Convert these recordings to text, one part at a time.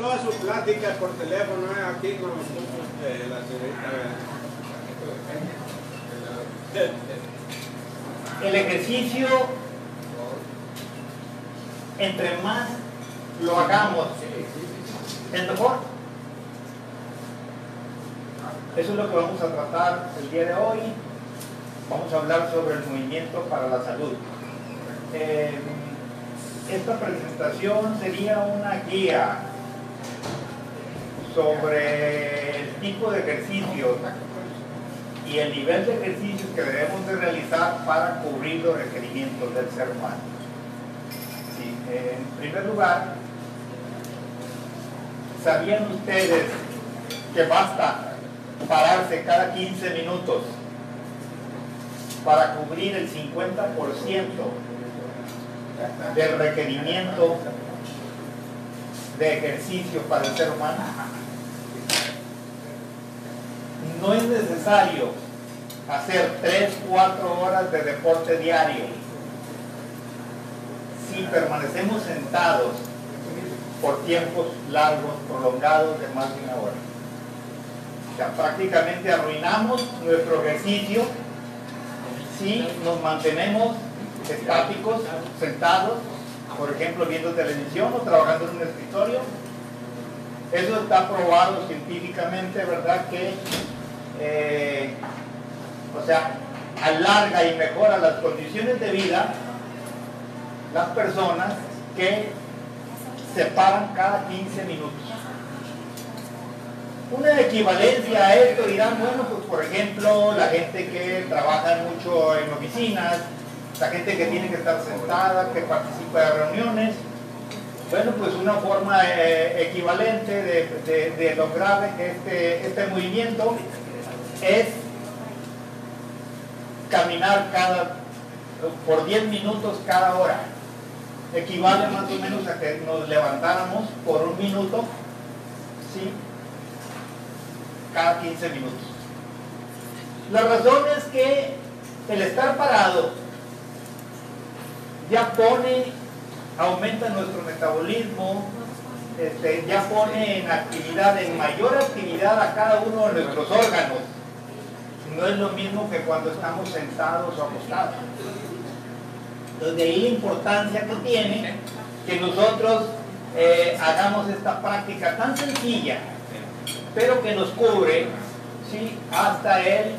Todas sus pláticas por teléfono eh, aquí con eh, la señorita. eh, El ejercicio, entre más lo hagamos, es mejor. Eso es lo que vamos a tratar el día de hoy. Vamos a hablar sobre el movimiento para la salud. Eh, esta presentación sería una guía sobre el tipo de ejercicios y el nivel de ejercicios que debemos de realizar para cubrir los requerimientos del ser humano. En primer lugar, ¿sabían ustedes que basta pararse cada 15 minutos para cubrir el 50% del requerimiento de ejercicio para el ser humano? No es necesario hacer 3, 4 horas de deporte diario. Si permanecemos sentados por tiempos largos, prolongados de más de una hora. O sea, prácticamente arruinamos nuestro ejercicio si nos mantenemos estáticos, sentados, por ejemplo, viendo televisión o trabajando en un escritorio. Eso está probado científicamente, ¿verdad? Que, eh, o sea, alarga y mejora las condiciones de vida las personas que se paran cada 15 minutos. Una equivalencia a esto dirán, bueno, pues por ejemplo, la gente que trabaja mucho en oficinas, la gente que tiene que estar sentada, que participa de reuniones, bueno, pues una forma eh, equivalente de, de- lograr este, este movimiento es caminar cada, por 10 minutos cada hora. Equivale más o menos a que nos levantáramos por un minuto, ¿sí? Cada 15 minutos. La razón es que el estar parado ya pone, aumenta nuestro metabolismo, este, ya pone en actividad, en mayor actividad a cada uno de nuestros órganos. No es lo mismo que cuando estamos sentados o acostados. Entonces, de ahí la importancia que tiene que nosotros eh, hagamos esta práctica tan sencilla, pero que nos cubre hasta el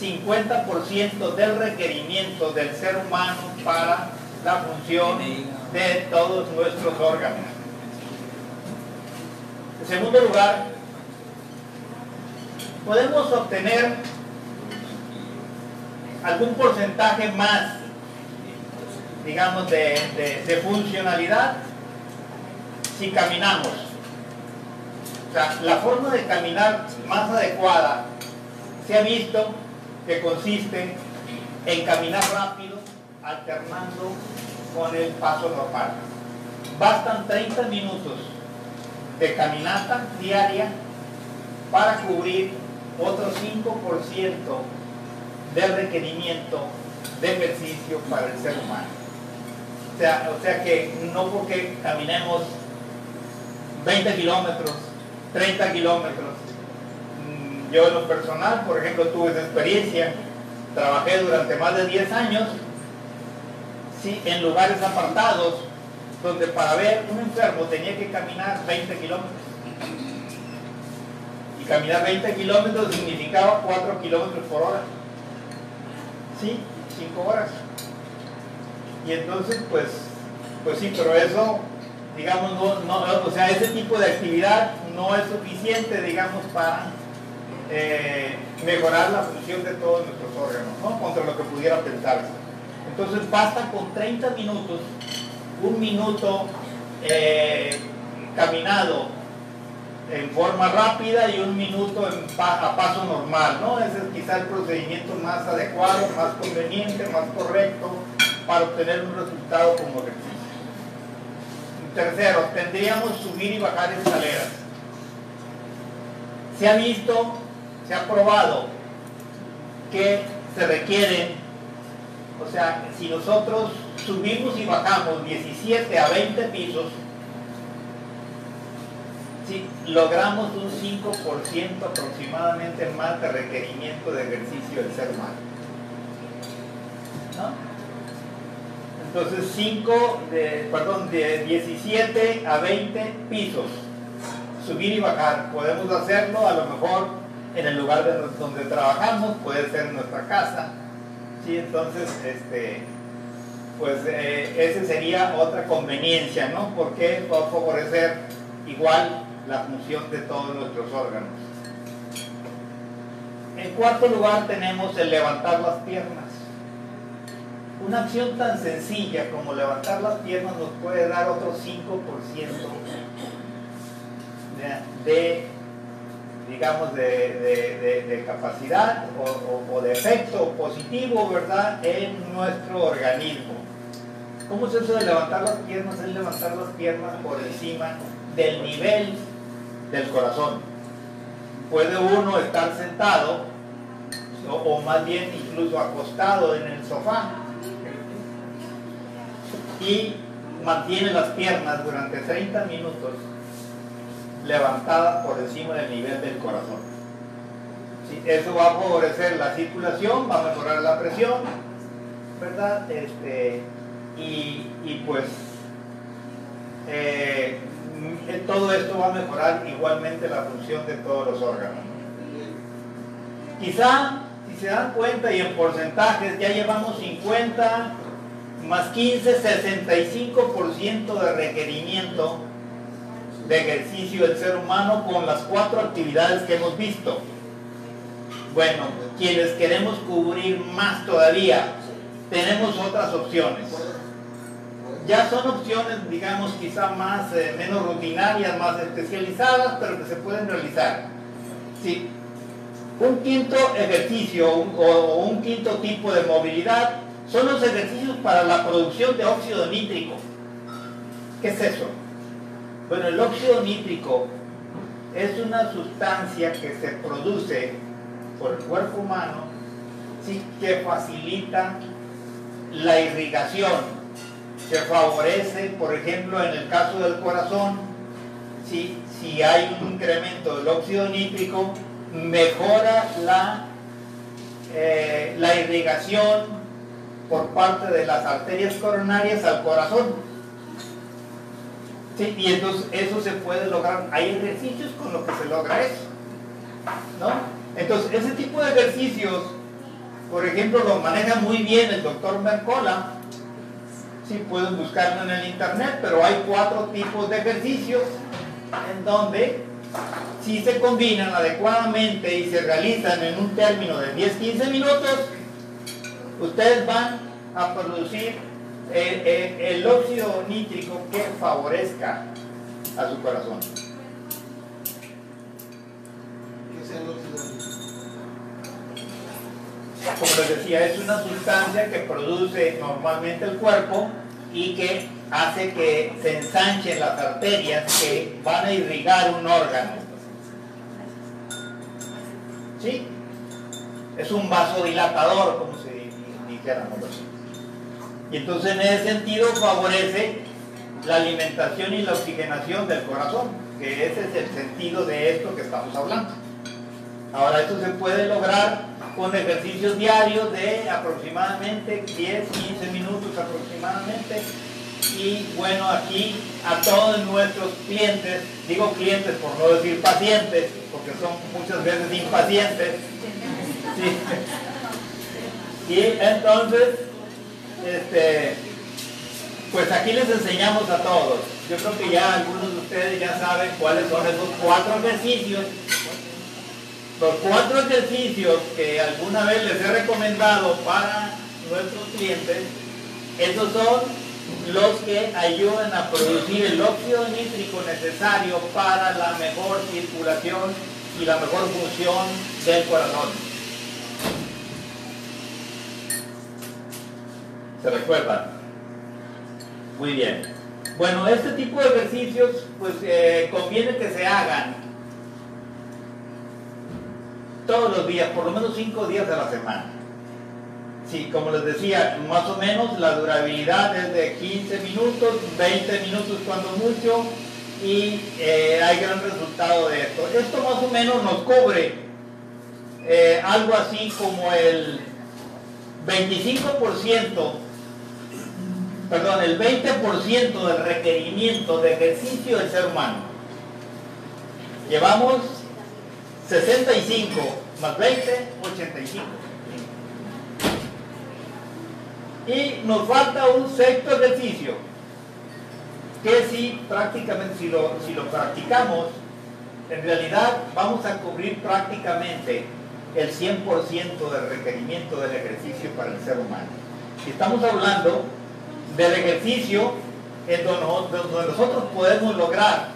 50% del requerimiento del ser humano para la función de todos nuestros órganos. En segundo lugar, podemos obtener algún porcentaje más, digamos, de, de- funcionalidad si caminamos. O sea, la forma de caminar más adecuada se ha visto que consiste en caminar rápido alternando con el paso normal. Bastan 30 minutos de caminata diaria para cubrir otro 5% del requerimiento de ejercicio para el ser humano. O sea, o sea que no porque caminemos 20 kilómetros, 30 kilómetros. Mm, Yo en lo personal, por ejemplo, tuve esa experiencia, trabajé durante más de 10 años sí, en lugares apartados donde para ver un enfermo tenía que caminar 20 kilómetros. Y caminar 20 kilómetros significaba 4 kilómetros por hora. Sí, 5 horas. Y entonces, pues, pues sí, pero eso, digamos, no, no, o sea, ese tipo de actividad no es suficiente, digamos, para eh, mejorar la función de todos nuestros órganos, ¿no? Contra lo que pudiera pensarse. Entonces basta con 30 minutos, un minuto eh, caminado en forma rápida y un minuto a paso normal, ¿no? Ese es quizá el procedimiento más adecuado, más conveniente, más correcto para obtener un resultado como ejercicio. Tercero, tendríamos subir y bajar escaleras. Se ha visto, se ha probado que se requieren, o sea, si nosotros subimos y bajamos 17 a 20 pisos, sí, logramos un 5% aproximadamente más de requerimiento de ejercicio del ser humano. ¿No? Entonces 5, de, perdón, de 17 a 20 pisos, subir y bajar. Podemos hacerlo a lo mejor en el lugar donde trabajamos, puede ser nuestra casa. ¿Sí? Entonces, este, pues eh, esa sería otra conveniencia, ¿no? Porque va a favorecer igual la función de todos nuestros órganos. En cuarto lugar tenemos el levantar las piernas. Una acción tan sencilla como levantar las piernas nos puede dar otro 5% de, digamos, de, capacidad o, de efecto positivo, ¿verdad?, en nuestro organismo. ¿Cómo es eso de levantar las piernas? Es levantar las piernas por encima del nivel del corazón. Puede uno estar sentado o más bien incluso acostado en el sofá y mantiene las piernas durante 30 minutos levantadas por encima del nivel del corazón. Eso va a favorecer la circulación, va a mejorar la presión, ¿verdad? Este, y, pues eh, todo esto va a mejorar igualmente la función de todos los órganos. Quizá, si se dan cuenta y en porcentajes, ya llevamos 50 más 15, 65% de requerimiento de ejercicio del ser humano con las cuatro actividades que hemos visto. Bueno, quienes queremos cubrir más todavía, tenemos otras opciones. Ya son opciones, digamos, quizá más, eh, menos rutinarias, más especializadas, pero que se pueden realizar. Sí. Un quinto ejercicio o un quinto tipo de movilidad son los ejercicios para la producción de óxido nítrico. ¿Qué es eso? Bueno, el óxido nítrico es una sustancia que se produce por el cuerpo humano que facilita la irrigación, que favorece, por ejemplo, en el caso del corazón, ¿sí? si hay un incremento del óxido nítrico, mejora la, eh, la irrigación por parte de las arterias coronarias al corazón. ¿Sí? Y entonces eso se puede lograr. Hay ejercicios con los que se logra eso. ¿no? Entonces, ese tipo de ejercicios, por ejemplo, lo maneja muy bien el doctor Mercola. Sí, pueden buscarlo en el internet, pero hay cuatro tipos de ejercicios en donde si se combinan adecuadamente y se realizan en un término de 10-15 minutos, ustedes van a producir el, óxido nítrico que favorezca a su corazón. ¿Qué es el óxido nítrico? Como les decía, es una sustancia que produce normalmente el cuerpo y que hace que se ensanchen las arterias que van a irrigar un órgano. ¿Sí? Es un vasodilatador, como se y entonces en ese sentido favorece la alimentación y la oxigenación del corazón, que ese es el sentido de esto que estamos hablando. Ahora esto se puede lograr con ejercicios diarios de aproximadamente 10, 15 minutos aproximadamente. Y bueno, aquí a todos nuestros clientes, digo clientes por no decir pacientes, porque son muchas veces impacientes, y entonces, este, pues aquí les enseñamos a todos. Yo creo que ya algunos de ustedes ya saben cuáles son esos cuatro ejercicios. Los cuatro ejercicios que alguna vez les he recomendado para nuestros clientes, esos son los que ayudan a producir el óxido nítrico necesario para la mejor circulación y la mejor función del corazón. ¿Se recuerdan? Muy bien. Bueno, este tipo de ejercicios, pues eh, conviene que se hagan todos los días, por lo menos cinco días a la semana. Sí, como les decía, más o menos la durabilidad es de 15 minutos, 20 minutos cuando mucho, y eh, hay gran resultado de esto. Esto más o menos nos cubre eh, algo así como el 25%, perdón, el 20% del requerimiento de ejercicio del ser humano. Llevamos 65 más 20, 85. Y nos falta un sexto ejercicio, que si prácticamente, si lo, si lo practicamos, en realidad vamos a cubrir prácticamente el 100% del requerimiento del ejercicio para el ser humano. Estamos hablando del ejercicio en donde, nosotros podemos lograr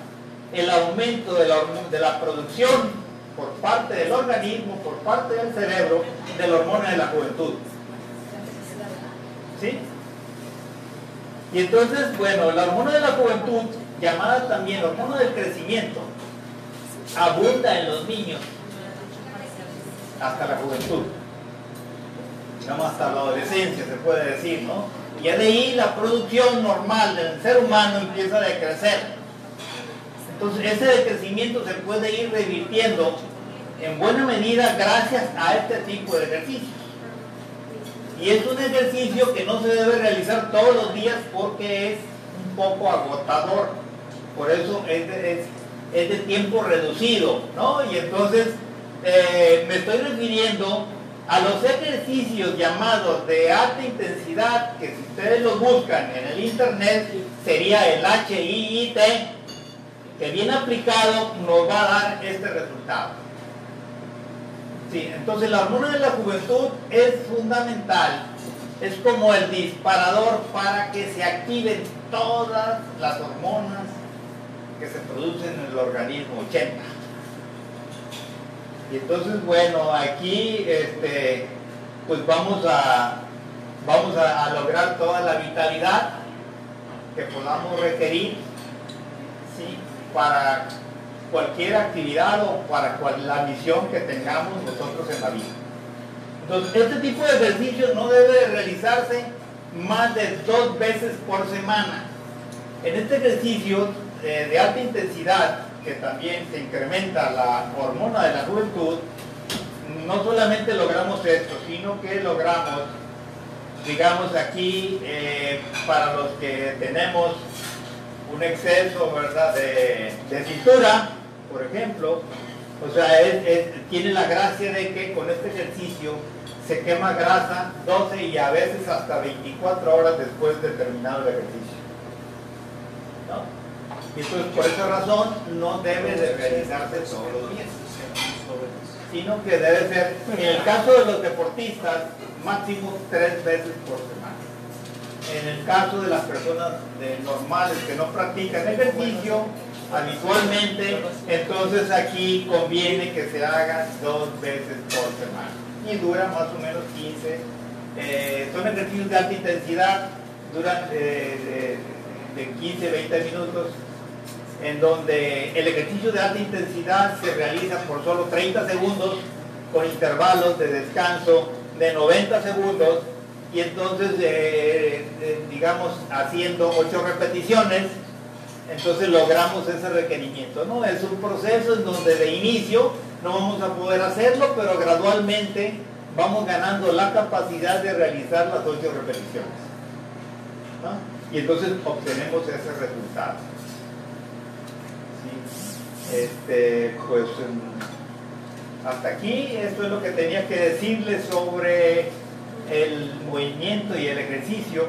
el aumento de la, de la producción por parte del organismo, por parte del cerebro, de la hormona de la juventud. ¿Sí? Y entonces, bueno, la hormona de la juventud, llamada también hormona del crecimiento, abunda en los niños hasta la juventud. Digamos, hasta la adolescencia se puede decir, ¿no? Y de ahí la producción normal del ser humano empieza a decrecer entonces ese decrecimiento se puede ir revirtiendo en buena medida gracias a este tipo de ejercicios. Y es un ejercicio que no se debe realizar todos los días porque es un poco agotador. Por eso es de, tiempo reducido, ¿no? Y entonces eh, me estoy refiriendo a los ejercicios llamados de alta intensidad, que si ustedes los buscan en el internet, sería el HIIT, que bien aplicado nos va a dar este resultado. Sí, entonces la hormona de la juventud es fundamental, es como el disparador para que se activen todas las hormonas que se producen en el organismo 80. Y entonces, bueno, aquí este, pues vamos a, vamos a lograr toda la vitalidad que podamos requerir. ¿sí? para cualquier actividad o para la misión que tengamos nosotros en la vida. Entonces, este tipo de ejercicio no debe realizarse más de dos veces por semana. En este ejercicio eh, de alta intensidad, que también se incrementa la hormona de la juventud, no solamente logramos esto, sino que logramos, digamos aquí, eh, para los que tenemos un exceso ¿verdad? De, cintura, por ejemplo, o sea, tiene la gracia de que con este ejercicio se quema grasa 12 y a veces hasta 24 horas después de terminado el ejercicio. ¿no? Entonces por esa razón no debe de realizarse todos los días, sino que debe ser, en el caso de los deportistas, máximo tres veces por semana en el caso de las personas normales que no practican ejercicio habitualmente, entonces aquí conviene que se haga dos veces por semana y dura más o menos 15. Eh, son ejercicios de alta intensidad, duran de, de 15, 20 minutos, en donde el ejercicio de alta intensidad se realiza por solo 30 segundos con intervalos de descanso de 90 segundos y entonces, eh, eh, digamos, haciendo ocho repeticiones, entonces logramos ese requerimiento. ¿no? Es un proceso en donde de inicio no vamos a poder hacerlo, pero gradualmente vamos ganando la capacidad de realizar las ocho repeticiones. Y entonces obtenemos ese resultado. Este, pues hasta aquí, esto es lo que tenía que decirles sobre el movimiento y el ejercicio,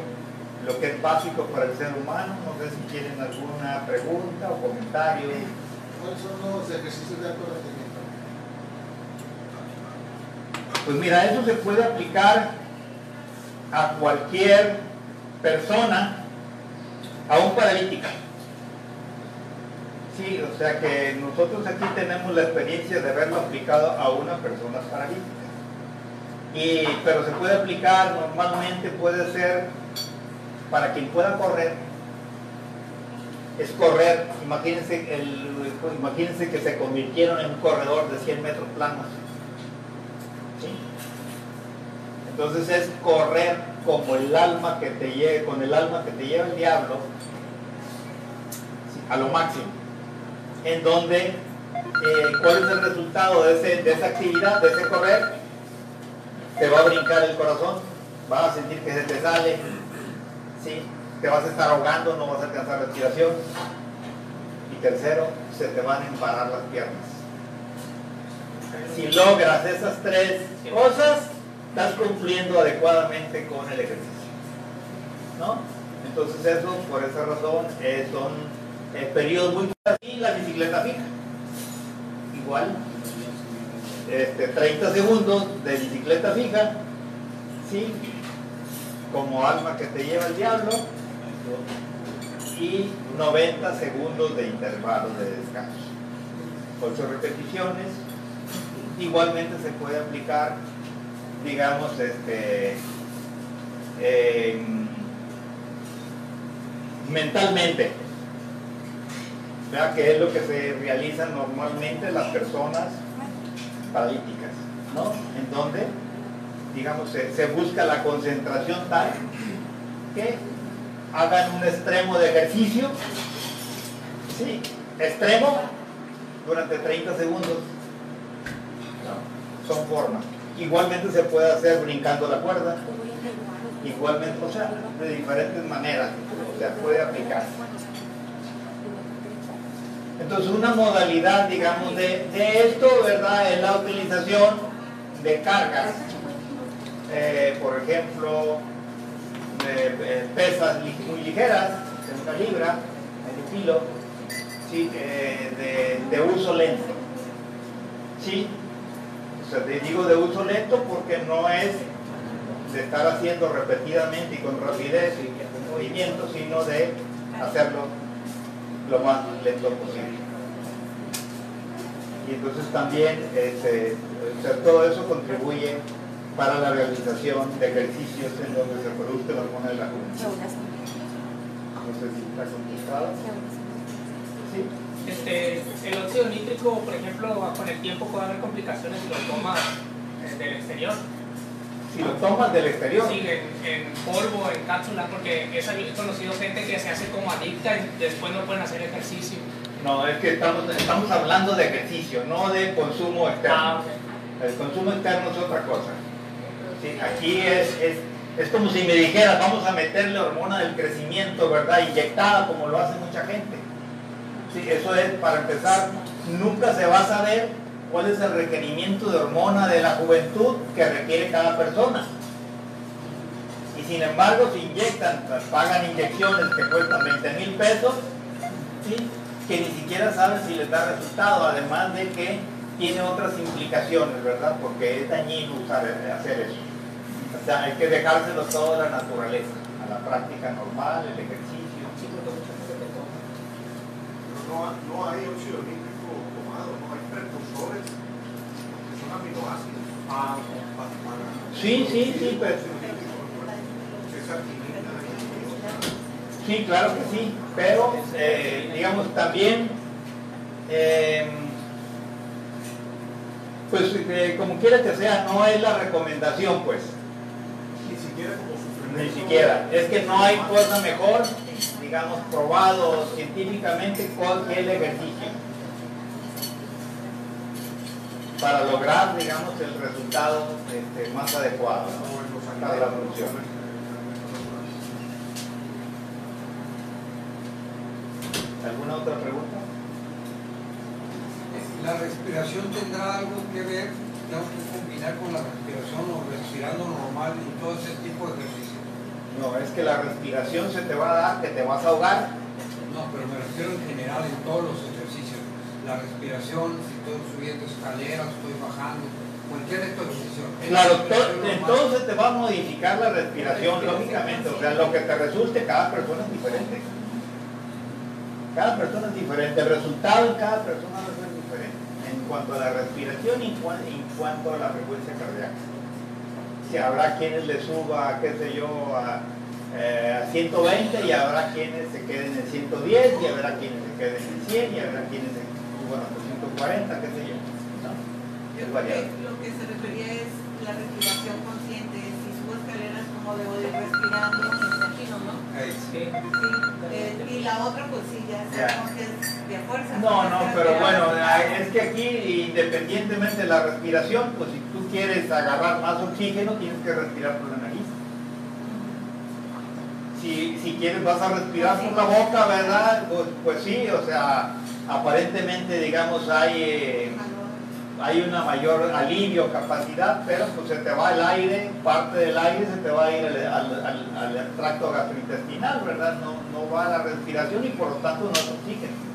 lo que es básico para el ser humano. No sé si quieren alguna pregunta o comentario. ¿Cuáles son los ejercicios de alto rendimiento? Pues mira, eso se puede aplicar a cualquier persona, aún paralítica. Sí, o sea que nosotros aquí tenemos la experiencia de haberlo aplicado a una persona paralítica pero se puede aplicar, normalmente puede ser para quien pueda correr, es correr, imagínense, el, imagínense que se convirtieron en un corredor de 100 metros planos. Entonces es correr como el alma que te lleve, con el alma que te lleva el diablo, a lo máximo. En donde eh, cuál es el resultado de, ese- de esa actividad, de ese correr, te va a brincar el corazón, vas a sentir que se te sale, ¿sí? te vas a estar ahogando, no vas a alcanzar respiración. Y tercero, se te van a emparar las piernas. Si logras esas tres cosas, estás cumpliendo adecuadamente con el ejercicio. ¿No? Entonces eso, por esa razón, eh, son periodos muy la bicicleta fija. Igual, este, 30 segundos de bicicleta fija, ¿sí? como alma que te lleva el diablo, y 90 segundos de intervalo de descanso. 8 repeticiones. Igualmente se puede aplicar, digamos, este, mentalmente. Vea que es lo que se realiza normalmente las personas paralíticas, ¿no? En donde, digamos, se, se busca la concentración tal que hagan un extremo de ejercicio, sí, extremo, durante 30 segundos. Son formas. Igualmente se puede hacer brincando la cuerda, igualmente, o sea, de diferentes maneras, o sea, puede aplicar. Entonces, una modalidad, digamos, de, de esto, ¿verdad?, es la utilización de cargas. Eh, por ejemplo, de, eh, pesas muy ligeras, de una libra, medio kilo, ¿sí? Eh, de, de uso lento. ¿Sí? O sea, te digo de uso lento porque no es de estar haciendo repetidamente y con rapidez y con movimiento, sino de hacerlo lo más lento posible. Y entonces también este, o sea, todo eso contribuye para la realización de ejercicios en donde se produce la hormona de la juventud. No sé si está contestado. ¿Sí? Este, el óxido nítrico, por ejemplo, con el tiempo puede haber complicaciones si lo tomas eh, del exterior. Si lo tomas del exterior, Sí, en, en polvo, en cápsula, porque he conocido gente que se hace como adicta y después no pueden hacer ejercicio. no, es que estamos, estamos hablando de ejercicio, no de consumo externo. Ah, ok. El consumo externo es otra cosa. Sí, aquí es, es, es como si me dijeras, vamos a meterle hormona del crecimiento, ¿verdad? Inyectada como lo hace mucha gente. Sí, eso es, para empezar, nunca se va a saber cuál es el requerimiento de hormona de la juventud que requiere cada persona. Y sin embargo, si inyectan, pues, pagan inyecciones que cuestan 20 mil pesos, ¿sí? que ni siquiera saben si les da resultado, además de que tiene otras implicaciones, ¿verdad? Porque es dañino usar, hacer eso. O sea, hay que dejárselo todo a la naturaleza, a la práctica normal, el ejercicio. Sí, porque mucha gente que toma. Pero no, no hay óxido nítrico tomado, no hay precursores que son aminoácidos. Ah, ok. pa- para- Sí, sí, sí, pues. óxido nítrico, es arginina y- Sí, claro que sí, pero eh, digamos también, eh, pues eh, como quiera que sea, no es la recomendación, pues, Ni siquiera como ni siquiera. Es que no hay cosa mejor, digamos, probado científicamente el ejercicio para lograr, digamos, el resultado este, más adecuado ¿no? Para la función. ¿Alguna otra pregunta? La respiración tendrá algo que ver, tengo que combinar con la respiración o respirando normal y todo ese tipo de ejercicio. No, es que la respiración se te va a dar, que te vas a ahogar. No, pero me refiero en general en todos los ejercicios. La respiración, estoy subiendo escaleras, estoy bajando, cualquier. ¿Es Claro, to- entonces te va a modificar la respiración, lógicamente. O sea, lo que te resulte, cada persona es diferente. Cada persona es diferente. El resultado en cada persona va a ser diferente. En cuanto a la respiración y en cua- en cuanto a la frecuencia cardíaca. Si habrá quienes le suba, qué sé yo, a, eh, a 120 y habrá quienes se queden en 110 y habrá quienes se queden en 100 y habrá quienes se suban hasta 140, qué sé yo. ¿no? Es Yo creo que lo que se refería es la respiración consciente. Si subo escaleras con cómo debo de ir respirando, me imagino, ¿no? Sí. Sí, eh, y la otra pues sí, ya sabemos que es de fuerza. No, no, pero bueno, es que aquí independientemente de la respiración, pues si tú quieres agarrar más oxígeno, tienes que respirar por la nariz. Si, si quieres vas a respirar por la boca, ¿verdad? Pues, pues sí, o sea, aparentemente digamos hay, eh, hay una mayor alivio, capacidad, pero pues se te va el aire, parte del aire se te va a ir al, al- tracto gastrointestinal, ¿verdad? No, no va a la respiración y por lo tanto no es oxígeno.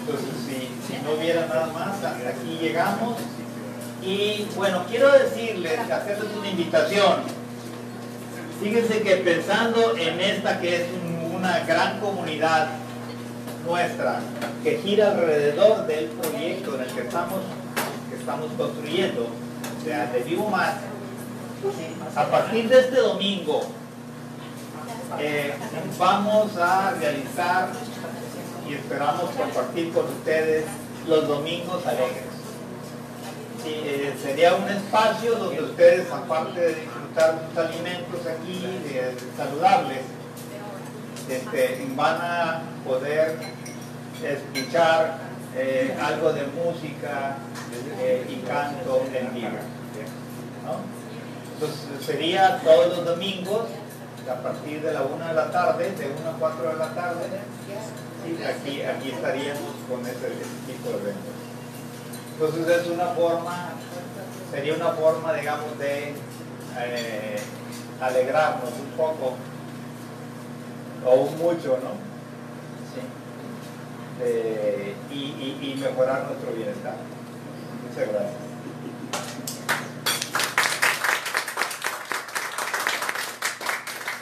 Entonces, si, si no hubiera nada más, hasta aquí llegamos. Y bueno, quiero decirles, hacerles una invitación. Fíjense que pensando en esta que es un- una gran comunidad nuestra, que gira alrededor del proyecto en el que estamos, que estamos construyendo, o sea, de Vivo Más, a partir de este domingo eh, vamos a realizar y esperamos compartir con ustedes los domingos alegres. Sí, eh, sería un espacio donde ustedes, aparte de disfrutar sus alimentos aquí, de- saludables, este, van a poder escuchar eh, algo de música eh, y canto en vivo. Entonces sería todos los domingos a partir de la 1 de la tarde, de 1 a 4 de la tarde, aquí, aquí estaríamos con ese, ese tipo de eventos. Entonces es una forma, sería una forma, digamos, de eh, alegrarnos un poco, o un mucho, ¿no? Sí. Eh, y, y- y mejorar nuestro bienestar. Muchas gracias.